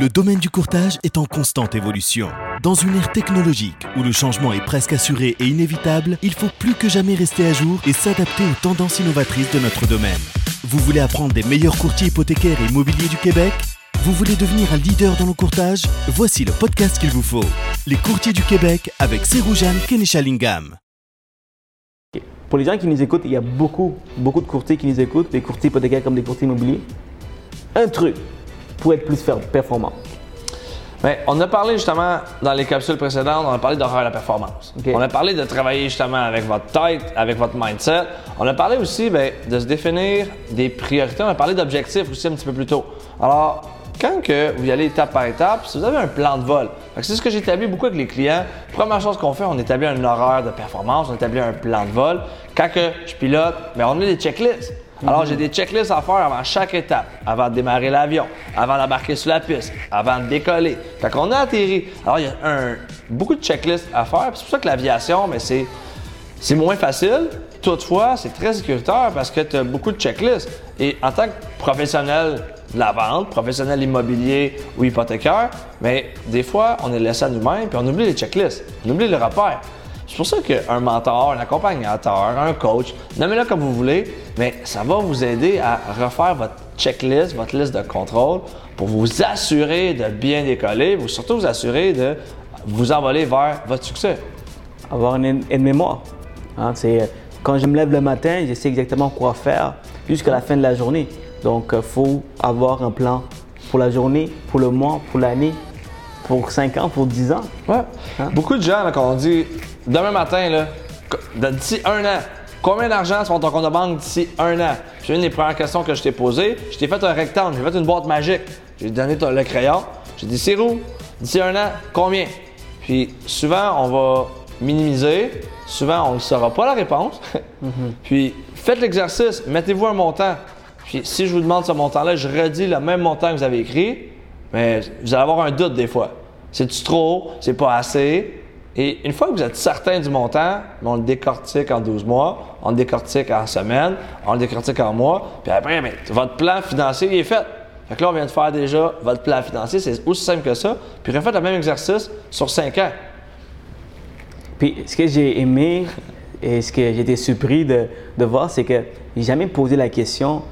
Le domaine du courtage est en constante évolution. Dans une ère technologique où le changement est presque assuré et inévitable, il faut plus que jamais rester à jour et s'adapter aux tendances innovatrices de notre domaine. Vous voulez apprendre des meilleurs courtiers hypothécaires et immobiliers du Québec? Vous voulez devenir un leader dans le courtage? Voici le podcast qu'il vous faut. Les courtiers du Québec avec Seroujan Kenishalingam. Pour les gens qui nous écoutent, il y a beaucoup, beaucoup de courtiers qui nous écoutent, des courtiers hypothécaires comme des courtiers immobiliers. Un truc pour être plus performant. On a parlé justement dans les capsules précédentes, on a parlé d'horaire de performance. Ok. On a parlé de travailler justement avec votre tête, avec votre mindset. On a parlé aussi bien, de se définir des priorités. On a parlé d'objectifs aussi un petit peu plus tôt. Alors, quand que vous y allez étape par étape, si vous avez un plan de vol, c'est ce que j'établis beaucoup avec les clients. Première chose qu'on fait, on établit un horaire de performance, on établit un plan de vol. Quand que je pilote, bien, on a des checklists. Alors, j'ai des checklists à faire avant chaque étape, avant de démarrer l'avion, avant d'embarquer sur la piste, avant de décoller. Fait qu'on a atterri. Alors, il y a un- beaucoup de checklists à faire. C'est pour ça que l'aviation, c'est moins facile. Toutefois, c'est très sécuritaire parce que tu as beaucoup de checklists. Et en tant que professionnel de la vente, professionnel immobilier ou hypothécaire, mais des fois, on est laissé à nous-mêmes puis on oublie les checklists, on oublie le repère. C'est pour ça qu'un mentor, un accompagnateur, un coach, nommez-le comme vous voulez, mais ça va vous aider à refaire votre checklist, votre liste de contrôle pour vous assurer de bien décoller, vous surtout vous assurer de vous envoler vers votre succès. Avoir une, une mémoire. Hein, c'est, euh, quand je me lève le matin, je sais exactement quoi faire jusqu'à la fin de la journée. Donc, il faut avoir un plan pour la journée, pour le mois, pour l'année, pour 5 ans, pour 10 ans. Ouais. Beaucoup de gens, là, quand on dit demain matin, là, d'ici un an, combien d'argent sur ton compte de banque d'ici un an? C'est une des premières questions que je t'ai posées. Je t'ai fait un rectangle, j'ai fait une boîte magique. J'ai donné ton- le crayon. J'ai dit, c'est où? D'ici un an, combien? Puis souvent, on va minimiser. Souvent, on ne saura pas la réponse. Puis faites l'exercice, mettez-vous un montant. Puis si je vous demande ce montant-là, je redis le même montant que vous avez écrit, mais vous allez avoir un doute des fois. C'est-tu trop? C'est pas assez? Et une fois que vous êtes certain du montant, on le décortique en 12 mois, on le décortique en semaine, on le décortique en mois, puis après, ben, votre plan financier il est fait. Fait que là, on vient de faire déjà votre plan financier, c'est aussi simple que ça. Puis refaites le même exercice sur 5 ans. Puis, ce que j'ai aimé et ce que j'ai été surpris de, de voir, c'est que j'ai jamais posé la question.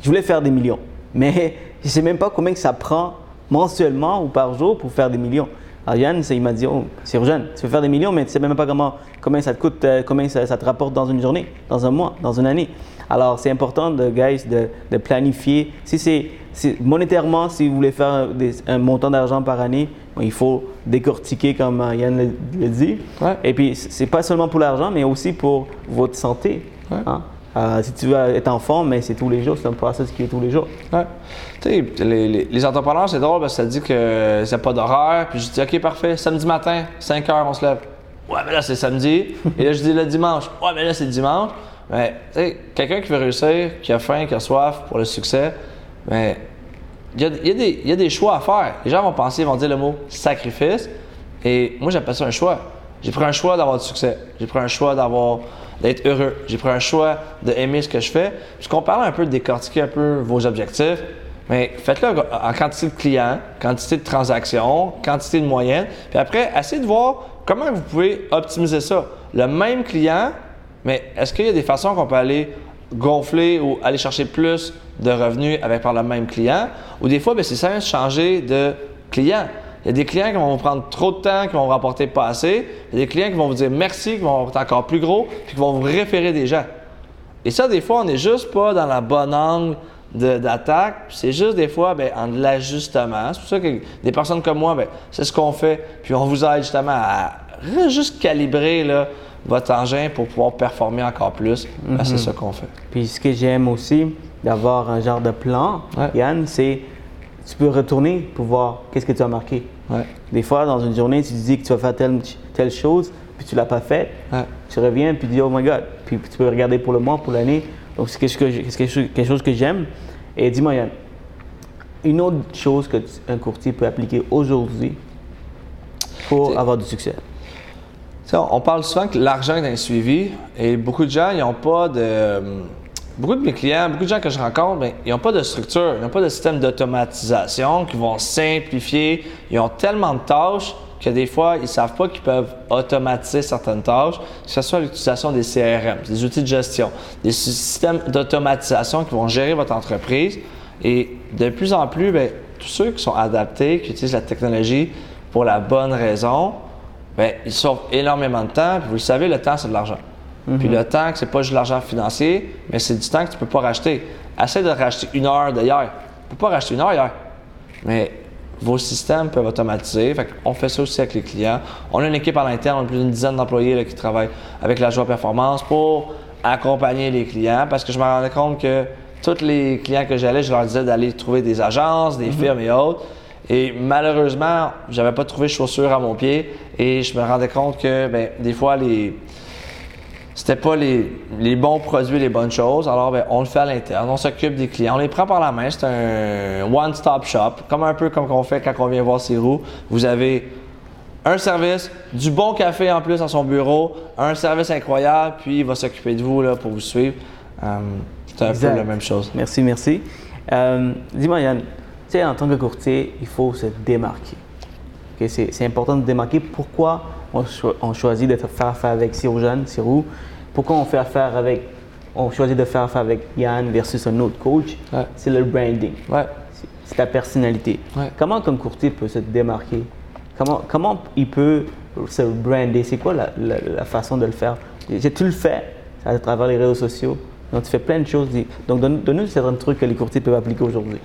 Je voulais faire des millions, mais je sais même pas combien que ça prend mensuellement ou par jour pour faire des millions. C'est- il m'a dit, oh, c'est jeune, tu veux faire des millions, mais tu sais même pas comment, combien ça te coûte, euh, combien ça, ça te rapporte dans une journée, dans un mois, dans une année. Alors c'est important, de, guys, de, de planifier. Si c'est si- monétairement, si vous voulez faire un, des- un montant d'argent par année, il faut décortiquer comme euh, Yann le, le dit. Ouais. Et puis c'est pas seulement pour l'argent, mais aussi pour votre santé. Ouais. hein. Euh, si tu veux être en forme, mais c'est tous les jours, c'est un process qui est tous les jours. Ouais. Tu sais, les, les- les entrepreneurs, c'est drôle parce que ça dit que c'est pas d'horaire. Puis je dis, OK, parfait, samedi matin, 5 heures, on se lève. Ouais, mais là, c'est samedi. Et là, je dis le dimanche. Ouais, mais là, c'est dimanche. Mais, tu sais, quelqu'un qui veut réussir, qui a faim, qui a soif pour le succès, mais il y a, y a des choix à faire. Les gens vont penser, ils vont dire le mot sacrifice. Et moi, j'appelle ça un choix. J'ai pris un choix d'avoir du succès. J'ai pris un choix d'avoir d'être heureux. J'ai pris un choix d'aimer ce que je fais. Puisqu'on parle un peu de décortiquer un peu vos objectifs, mais faites-le en quantité de clients, quantité de transactions, quantité de moyenne. Puis après, essayez de voir comment vous pouvez optimiser ça. Le même client, mais est-ce qu'il y a des façons qu'on peut aller gonfler ou aller chercher plus de revenus avec par le même client? Ou des fois, ben, c'est simple de changer de client. Il y a des clients qui vont vous prendre trop de temps, qui vont vous rapporter pas assez. Il y a des clients qui vont vous dire merci, qui vont être encore plus gros, puis qui vont vous référer des gens. Et ça, des fois, on n'est juste pas dans la bonne angle d'attaque. C'est juste des fois ben, en de l'ajustement. C'est pour ça que des personnes comme moi, ben, c'est ce qu'on fait. Puis on vous aide justement à juste calibrer là, votre engin pour pouvoir performer encore plus. Ben, c'est ça qu'on fait. Puis ce que j'aime aussi d'avoir un genre de plan, Ouais. Yann, c'est tu peux retourner pour voir qu'est-ce que tu as marqué. Ouais. Des fois, dans une journée, tu te dis que tu vas faire telle, telle chose, puis tu l'as pas fait. Ouais. Tu reviens, puis tu dis, oh my God. Puis tu peux regarder pour le mois, pour l'année. Donc, c'est quelque, chose que- c'est quelque chose- quelque chose que j'aime. Et dis-moi, Yann, une autre chose que tu- un courtier peut appliquer aujourd'hui pour avoir du succès? On on parle souvent que l'argent est un suivi et beaucoup de gens, ils n'ont pas de. Beaucoup de mes clients, beaucoup de gens que je rencontre, ben, ils n'ont pas de structure, ils n'ont pas de système d'automatisation qui vont simplifier. Ils ont tellement de tâches que des fois, ils ne savent pas qu'ils peuvent automatiser certaines tâches, que ce soit l'utilisation des CRM, des outils de gestion, des systèmes d'automatisation qui vont gérer votre entreprise. Et de plus en plus, ben, tous ceux qui sont adaptés, qui utilisent la technologie pour la bonne raison, ben, ils sauvent énormément de temps. Puis vous le savez, le temps, c'est de l'argent. Puis le temps, c'est pas juste de l'argent financier, mais c'est du temps que tu peux pas racheter. Essaye de racheter une heure d'hier. Tu peux pas racheter une heure hier. Mais vos systèmes peuvent automatiser. Fait on fait ça aussi avec les clients. On a une équipe à l'interne, on a plus d'une dizaine d'employés qui travaillent avec la joie performance pour accompagner les clients parce que je me rendais compte que tous les clients que j'allais, je leur disais d'aller trouver des agences, des firmes et autres. Et malheureusement, j'avais pas trouvé chaussures à mon pied et je me rendais compte que ben, des fois les c'était pas les, les, bons produits, les bonnes choses. Alors, ben, on le fait à l'interne, on s'occupe des clients, on les prend par la main. C'est un one-stop shop, comme un peu comme on fait quand on vient voir ses roues. Vous avez un service, du bon café en plus à son bureau, un service incroyable, puis il va s'occuper de vous là, pour vous suivre. Euh, c'est un peu la même chose. Merci, merci. Euh, dis-moi, Yann, tu sais, en tant que courtier, il faut se démarquer. c'est important de démarquer. Pourquoi on, choisit de faire affaire avec Sirou Jeanne, Sirou? Pourquoi on fait affaire avec, on choisit de faire affaire avec Yann versus un autre coach? C'est le branding. Ouais. C'est ta personnalité. Comment, comme courtier, peut se démarquer? Comment, comment il peut se brander? C'est quoi la, façon de le faire? Tu le fais à travers les réseaux sociaux. Donc, tu fais plein de choses. Donc, donne-nous certains trucs que les courtiers peuvent appliquer aujourd'hui.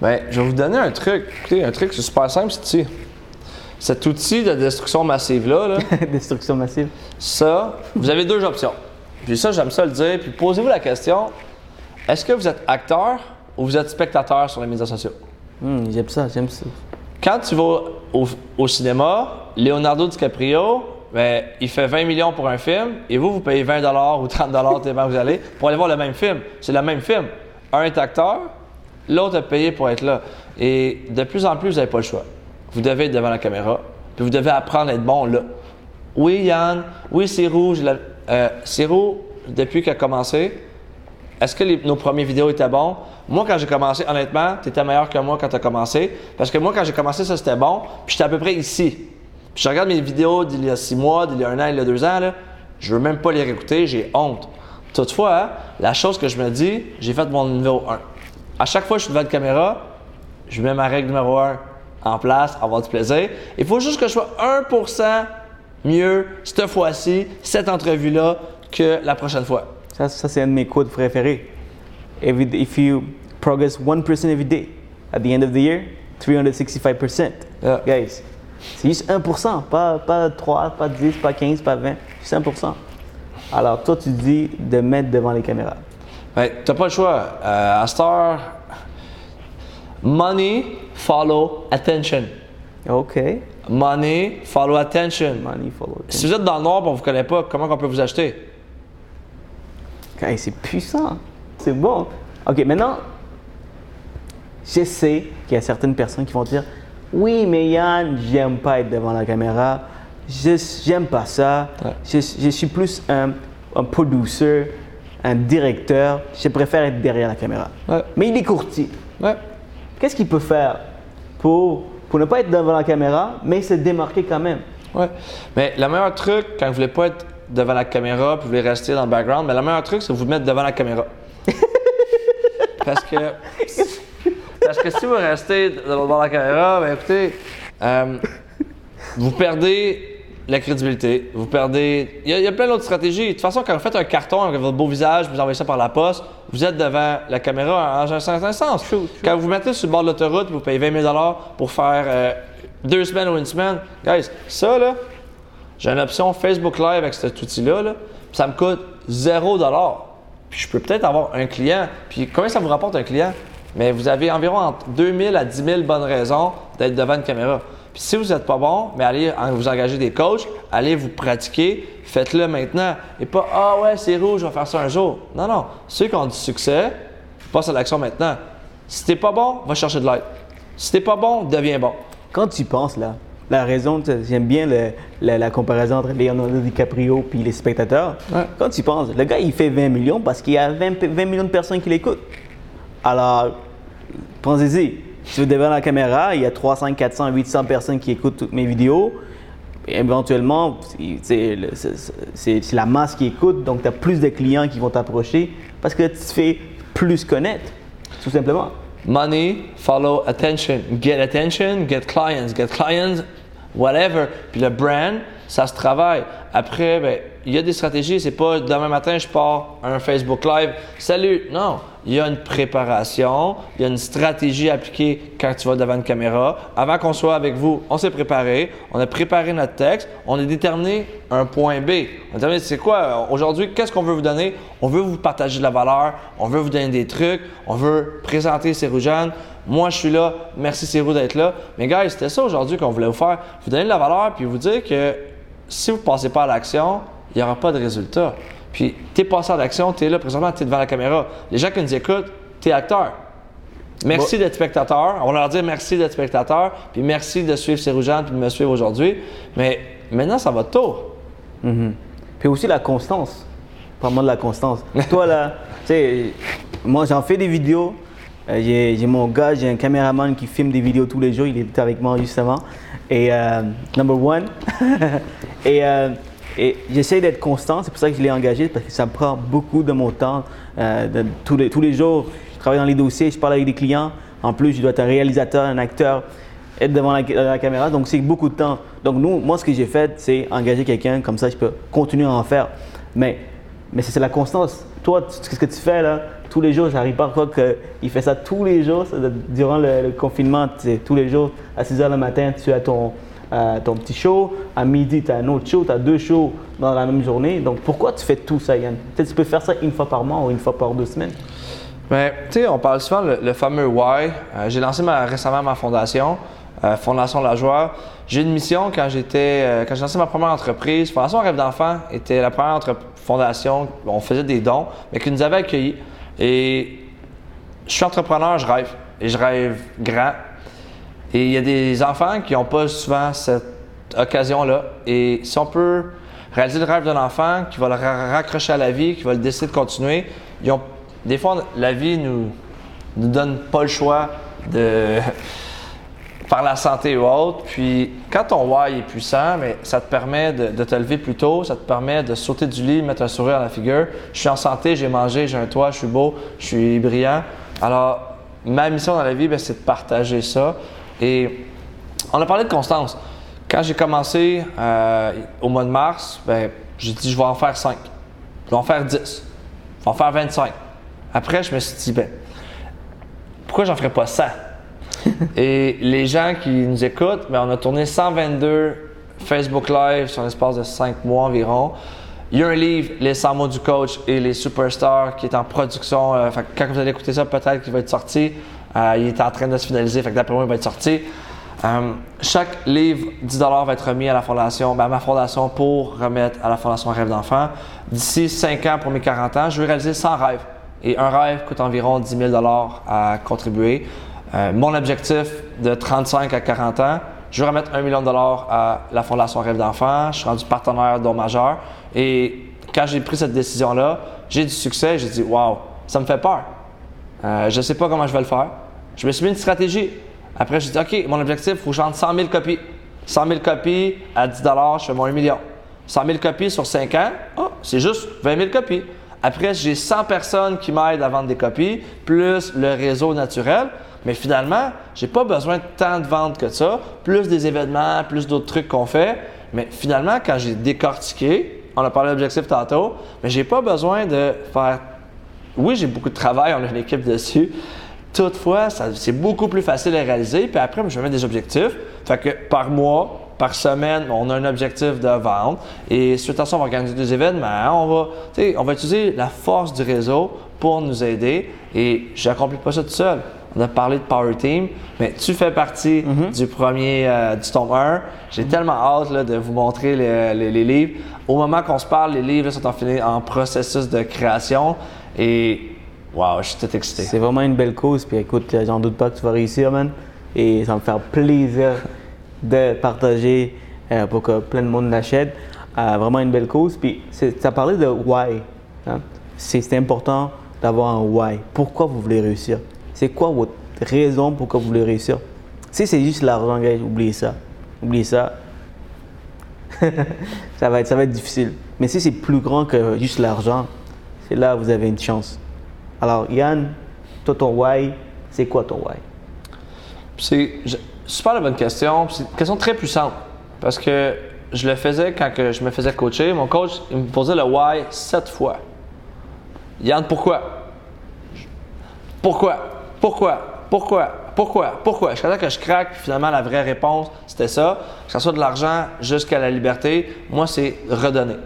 Bien, je vais vous donner un truc. Écoutez, un truc, c'est super simple, c'est Cet outil de destruction massive-là, là, destruction massive. Ça, vous avez deux options. Puis ça, j'aime ça le dire. Puis posez-vous la question est-ce que vous êtes acteur ou vous êtes spectateur sur les médias sociaux? Hmm, J'aime ça, j'aime ça. Quand tu vas au cinéma, Leonardo DiCaprio, ben, il fait 20 millions pour un film et vous, vous payez 20 ou 30 tellement vous allez pour aller voir le même film. C'est le même film. Un est acteur, l'autre est payé pour être là. Et de plus en plus, vous n'avez pas le choix. Vous devez être devant la caméra, puis vous devez apprendre à être bon là. Oui, Yann, oui, c'est rouge. Euh, rouge, depuis qu'il a commencé, est-ce que nos premières vidéos étaient bons? Moi, quand j'ai commencé, honnêtement, tu étais meilleur que moi quand tu as commencé. Parce que moi, quand j'ai commencé, ça c'était bon. Puis j'étais à peu près ici. Puis je regarde mes vidéos d'il y a six mois, d'il y a un an, il y a deux ans, là, je veux même pas les réécouter, j'ai honte. Toutefois, hein, la chose que je me dis, j'ai fait mon numéro 1. À chaque fois que je suis devant la caméra, je mets ma règle numéro 1 en place, avoir du plaisir. Il faut juste que je sois 1% mieux cette fois-ci, cette entrevue-là, que la prochaine fois. Ça, ça c'est un de mes codes préférés. if you progress 1% every day, at the end of the year, 365%. Guys, c'est juste 1%, pas, pas 3, pas 10, pas 15, pas 20, juste 1%. Alors, toi, tu dis de mettre devant les caméras. Ben, tu n'as pas le choix. Euh, à Star, money follow attention. OK. Money follow attention. Money follow attention. Si vous êtes dans le noir et on ne vous connaît pas, comment on peut vous acheter? c'est puissant. C'est bon. OK, maintenant, je sais qu'il y a certaines personnes qui vont dire oui, mais Yann, j'aime pas être devant la caméra. Je j'aime pas ça. Je, suis plus un, un producer, un directeur. Je préfère être derrière la caméra. Mais il est courtier. Qu'est-ce qu'il peut faire? Pour, pour ne pas être devant la caméra, mais se démarquer quand même? Ouais. Mais le meilleur truc, quand vous voulez pas être devant la caméra, puis vous voulez rester dans le background, mais le meilleur truc, c'est de vous mettre devant la caméra. Parce que parce que si vous restez devant la caméra, ben écoutez, euh, vous perdez la crédibilité, vous perdez. Il y, a, plein d'autres stratégies. De toute façon, quand vous faites un carton avec votre beau visage, vous envoyez ça par la poste, vous êtes devant la caméra en un certain sens. Quand vous vous mettez sur le bord de l'autoroute, vous payez 20 000 pour faire euh, deux semaines ou une semaine, guys, ça là, j'ai une option Facebook Live avec cet outil-là, là, ça me coûte 0 Puis je peux peut-être avoir un client. Puis combien ça vous rapporte un client? mais vous avez environ entre 2000 à 10 000 bonnes raisons d'être devant une caméra. Puis si vous n'êtes pas bon, mais allez vous engager des coachs, allez vous pratiquer, faites-le maintenant. Et pas Ah ouais, c'est rouge, je vais faire ça un jour. Non, non. Ceux qui ont du succès, passe à l'action maintenant. Si t'es pas bon, va chercher de l'aide. Si t'es pas bon, deviens bon. Quand tu penses là, la raison, j'aime bien le- la, la comparaison entre Leonardo DiCaprio puis les spectateurs. Ouais. Quand tu penses, le gars, il fait 20 millions parce qu'il y a 20, pe- 20 millions de personnes qui l'écoutent. Alors, pensez-y. Si vous devant la caméra, il y a 300, 400, 800 personnes qui écoutent toutes mes vidéos. Éventuellement, c'est- la masse qui écoute, donc tu as plus de clients qui vont t'approcher parce que tu te fais plus connaître, tout simplement. Money, follow attention. Get attention, get clients. Get clients, whatever. Puis le brand, ça se travaille. Après, ben, il y a des stratégies. C'est pas demain matin, je pars un Facebook Live. Salut! Non. Il y a une préparation, il y a une stratégie appliquée quand tu vas devant une caméra. Avant qu'on soit avec vous, on s'est préparé, on a préparé notre texte, on a déterminé un point B. On a déterminé, c'est quoi? Aujourd'hui, qu'est-ce qu'on veut vous donner? On veut vous partager de la valeur, on veut vous donner des trucs, on veut présenter Céroujane. Moi, je suis là. Merci Cérou d'être là. Mais gars, c'était ça aujourd'hui qu'on voulait vous faire. Vous donner de la valeur puis vous dire que si vous ne passez pas à l'action, il n'y aura pas de résultat. Puis, tu es passé à l'action, tu es là, présentement, tu es devant la caméra. Les gens qui nous écoutent, tu es acteur. Merci d'être spectateur. On va leur dire merci d'être spectateur, puis merci de suivre Céroujane puis de me suivre aujourd'hui. Mais maintenant, ça va de tour. Puis aussi la constance. Parle-moi de la constance. Toi, là, tu sais, moi, j'en fais des vidéos. Euh, j'ai j'ai mon gars, j'ai un caméraman qui filme des vidéos tous les jours. Il est avec moi, justement. Et euh, number one. et euh, et j'essaie d'être constant. C'est pour ça que je l'ai engagé, parce que ça me prend beaucoup de mon temps. Euh, tous, les, tous les jours, je travaille dans les dossiers, je parle avec des clients. En plus, je dois être un réalisateur, un acteur être devant la, caméra, donc c'est beaucoup de temps. Donc nous, moi, ce que j'ai fait, c'est engager quelqu'un, comme ça, je peux continuer à en faire. Mais, mais c'est la constance. Toi, ce que tu fais là, tous les jours, j'arrive croire qu'il fait ça tous les jours, durant le, confinement, tous les jours, à 6 h le matin, tu as ton, euh, ton petit show, à midi, tu as un autre show, tu as deux shows dans la même journée. Donc pourquoi tu fais tout ça, Yann? Tu peux faire ça une fois par mois ou une fois par deux semaines. Mais tu sais, on parle souvent le, le fameux why. Euh, j'ai lancé récemment ma fondation, euh, Fondation La Joie. J'ai une mission quand j'étais, quand j'ai lancé ma première entreprise. Fondation Rêve d'enfant était la première entre- fondation. On faisait des dons, mais qui nous avait accueillis. Et je suis entrepreneur, je rêve. Et je rêve grand. Et il y a des enfants qui n'ont pas souvent cette occasion-là. Et si on peut réaliser le rêve d'un enfant, qui va le ra- raccrocher à la vie, qui va le décider de continuer, des fois, la vie nous nous donne pas le choix de par la santé ou autre. Puis quand ton why est puissant, mais ça te permet de, de te lever plus tôt, ça te permet de sauter du lit, mettre un sourire à la figure. Je suis en santé, j'ai mangé, j'ai un toit, je suis beau, je suis brillant. Alors, ma mission dans la vie, ben, c'est de partager ça. Et on a parlé de constance. Quand j'ai commencé euh, au mois de mars, ben, j'ai dit je vais en faire 5. Je vais en faire 10. Je vais en faire 25. Après, je me suis dit, ben, pourquoi j'en ferais pas 100? Et les gens qui nous écoutent, ben, on a tourné 122 Facebook Live sur l'espace de 5 mois environ. Il y a un livre, Les 100 mots du coach et les superstars, qui est en production. Euh, quand vous allez écouter ça, peut-être qu'il va être sorti. Euh, il est en train de se finaliser, fait que d'après moi, il va être sorti. Euh, chaque livre, 10 va être remis à la fondation, ben, à ma fondation pour remettre à la fondation Rêve d'enfant. D'ici 5 ans, pour mes 40 ans, je vais réaliser 100 rêves. Et un rêve coûte environ 10 000 à contribuer. Euh, mon objectif de 35 à 40 ans, je veux remettre 1 million de dollars à la Fondation Rêve d'enfant. Je suis rendu partenaire don majeur. Et quand j'ai pris cette décision-là, j'ai du succès. J'ai dit, waouh, ça me fait peur. Euh, je ne sais pas comment je vais le faire. Je me suis mis une stratégie. Après, j'ai dit, OK, mon objectif, il faut que je vende 100 000 copies. 100 000 copies à 10 je fais mon 1 million. 100 000 copies sur 5 ans, oh, c'est juste 20 000 copies. Après, j'ai 100 personnes qui m'aident à vendre des copies, plus le réseau naturel. Mais finalement, j'ai pas besoin de tant de ventes que ça, plus des événements, plus d'autres trucs qu'on fait. Mais finalement, quand j'ai décortiqué, on a parlé d'objectifs tantôt, mais j'ai pas besoin de faire. Oui, j'ai beaucoup de travail, on a une équipe dessus. Toutefois, c'est beaucoup plus facile à réaliser. Puis après, je mets des objectifs. Fait que par mois, par semaine, on a un objectif de vente. Et suite à ça, on va organiser des événements. On va, on va utiliser la force du réseau pour nous aider. Et je n'accomplis pas ça tout seul. On a parlé de Power Team, mais tu fais partie du premier, euh, du tome 1. J'ai tellement hâte là, de vous montrer les, les- les livres. Au moment qu'on se parle, les livres là, sont en, en processus de création. Et waouh, je suis tout excité. C'est vraiment une belle cause. Puis écoute, euh, j'en doute pas que tu vas réussir, man. Et ça me faire plaisir de partager euh, pour que plein de monde l'achète. Euh, vraiment une belle cause. Puis ça parlait de why. hein. C'est important d'avoir un why. Pourquoi vous voulez réussir? C'est quoi votre raison pourquoi vous voulez réussir? Si c'est juste l'argent, oubliez ça. Oubliez ça. ça, va être, ça va être difficile. Mais si c'est plus grand que juste l'argent, c'est là où vous avez une chance. Alors, Yann, toi, ton why, c'est quoi ton why? C'est super la bonne question. C'est une question très puissante. Parce que je le faisais quand que je me faisais coacher. Mon coach, il me posait le why sept fois. Yann, pourquoi? Pourquoi? Pourquoi? Pourquoi? Pourquoi? Pourquoi? Jusqu'à temps que je craque, puis finalement, la vraie réponse, c'était ça. Que ce soit de l'argent jusqu'à la liberté, moi, c'est redonner.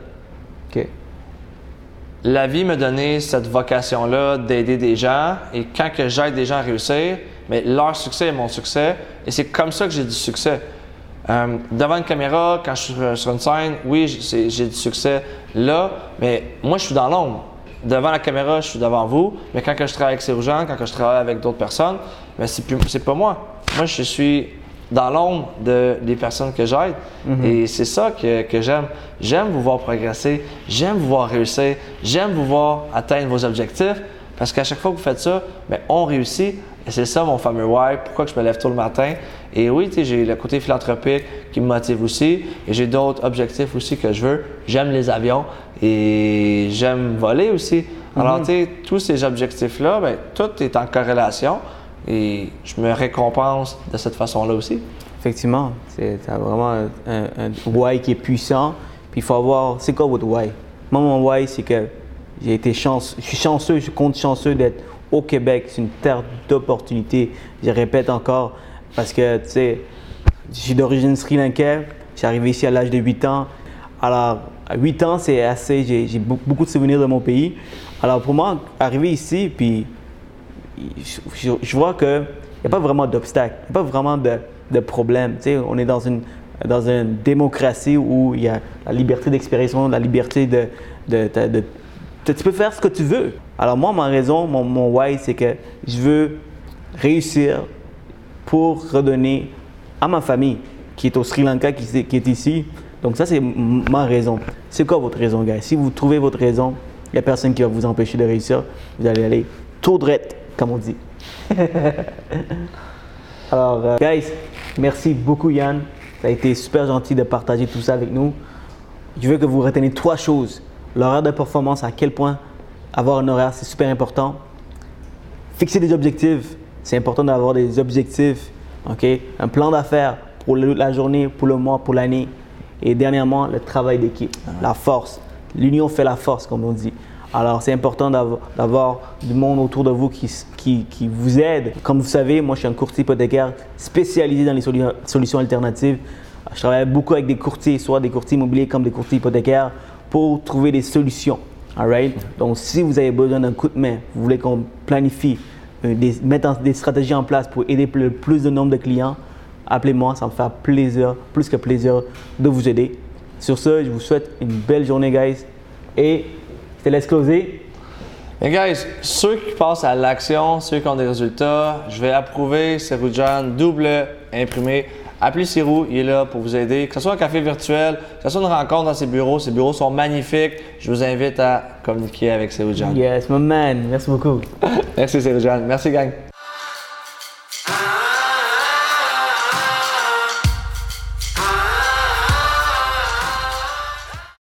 La vie m'a donné cette vocation-là d'aider des gens et quand que j'aide des gens à réussir, mais leur succès est mon succès et c'est comme ça que j'ai du succès. Euh, devant une caméra, quand je suis sur- sur une scène, oui, j'ai du succès là, mais moi je suis dans l'ombre. Devant la caméra, je suis devant vous, mais quand je travaille avec ces gens, quand je travaille avec d'autres personnes, c'est pas moi. Moi je suis dans l'ombre de, des personnes que j'aide. Et c'est ça que, que j'aime. J'aime vous voir progresser, j'aime vous voir réussir, j'aime vous voir atteindre vos objectifs. Parce qu'à chaque fois que vous faites ça, ben, on réussit. Et c'est ça mon fameux why, pourquoi je me lève tôt le matin? Et oui, j'ai le côté philanthropique qui me motive aussi. Et j'ai d'autres objectifs aussi que je veux. J'aime les avions et j'aime voler aussi. Alors, sais, tous ces objectifs-là, ben, tout est en corrélation. Et je me récompense de cette façon-là aussi. Effectivement, c'est vraiment un, un- why qui est puissant. Puis il faut avoir, c'est quoi votre why? Moi, mon why, c'est que j'ai été chanceux, je suis chanceux, je compte chanceux d'être au Québec. C'est une terre d'opportunités. Je répète encore, parce que, tu sais, je suis d'origine sri lankaise. J'ai arrivé ici à l'âge de 8 ans. Alors, à 8 ans, c'est assez, j'ai j'ai be- beaucoup de souvenirs de mon pays. Alors, pour moi, arriver ici, puis je, vois qu'il n'y a pas vraiment d'obstacle, il n'y a pas vraiment de, de problème. Tu sais, on est dans une, dans une démocratie où il y a la liberté d'expression, la liberté de, de, de- Tu peux faire ce que tu veux. Alors moi, ma raison, mon, why, c'est que je veux réussir pour redonner à ma famille qui est au Sri Lanka, qui, qui est ici. Donc ça, c'est ma raison. C'est quoi votre raison, gars? Si vous trouvez votre raison, il n'y a personne qui va vous empêcher de réussir. Vous allez aller tout droit, comme on dit. Alors, euh, guys, merci beaucoup, Yann. Ça a été super gentil de partager tout ça avec nous. Je veux que vous reteniez trois choses. L'horaire de performance, à quel point avoir un horaire, c'est super important. Fixer des objectifs, c'est important d'avoir des objectifs, ok? Un plan d'affaires pour la journée, pour le mois, pour l'année. Et dernièrement, le travail d'équipe, la force. L'union fait la force, comme on dit. Alors, c'est important d'avoir- du monde autour de vous qui, qui, vous aide. Comme vous savez, moi, je suis un courtier hypothécaire spécialisé dans les solu- solutions alternatives. Je travaille beaucoup avec des courtiers, soit des courtiers immobiliers comme des courtiers hypothécaires, pour trouver des solutions. Alright? Donc, si vous avez besoin d'un coup de main, vous voulez qu'on planifie, euh, des, mettre des stratégies en place pour aider le plus de nombre de clients, appelez-moi, ça me fait plaisir, plus que plaisir de vous aider. Sur ce, je vous souhaite une belle journée, guys. Et je te laisse closer. Mais guys, ceux qui passent à l'action, ceux qui ont des résultats, je vais approuver Seroujan double imprimé. Appelez Sirou, il est là pour vous aider. Que ce soit un café virtuel, que ce soit une rencontre dans ses bureaux, ses bureaux sont magnifiques. Je vous invite à communiquer avec Seroujan. Yes, my man. Merci beaucoup. Merci Seroujan. Merci gang.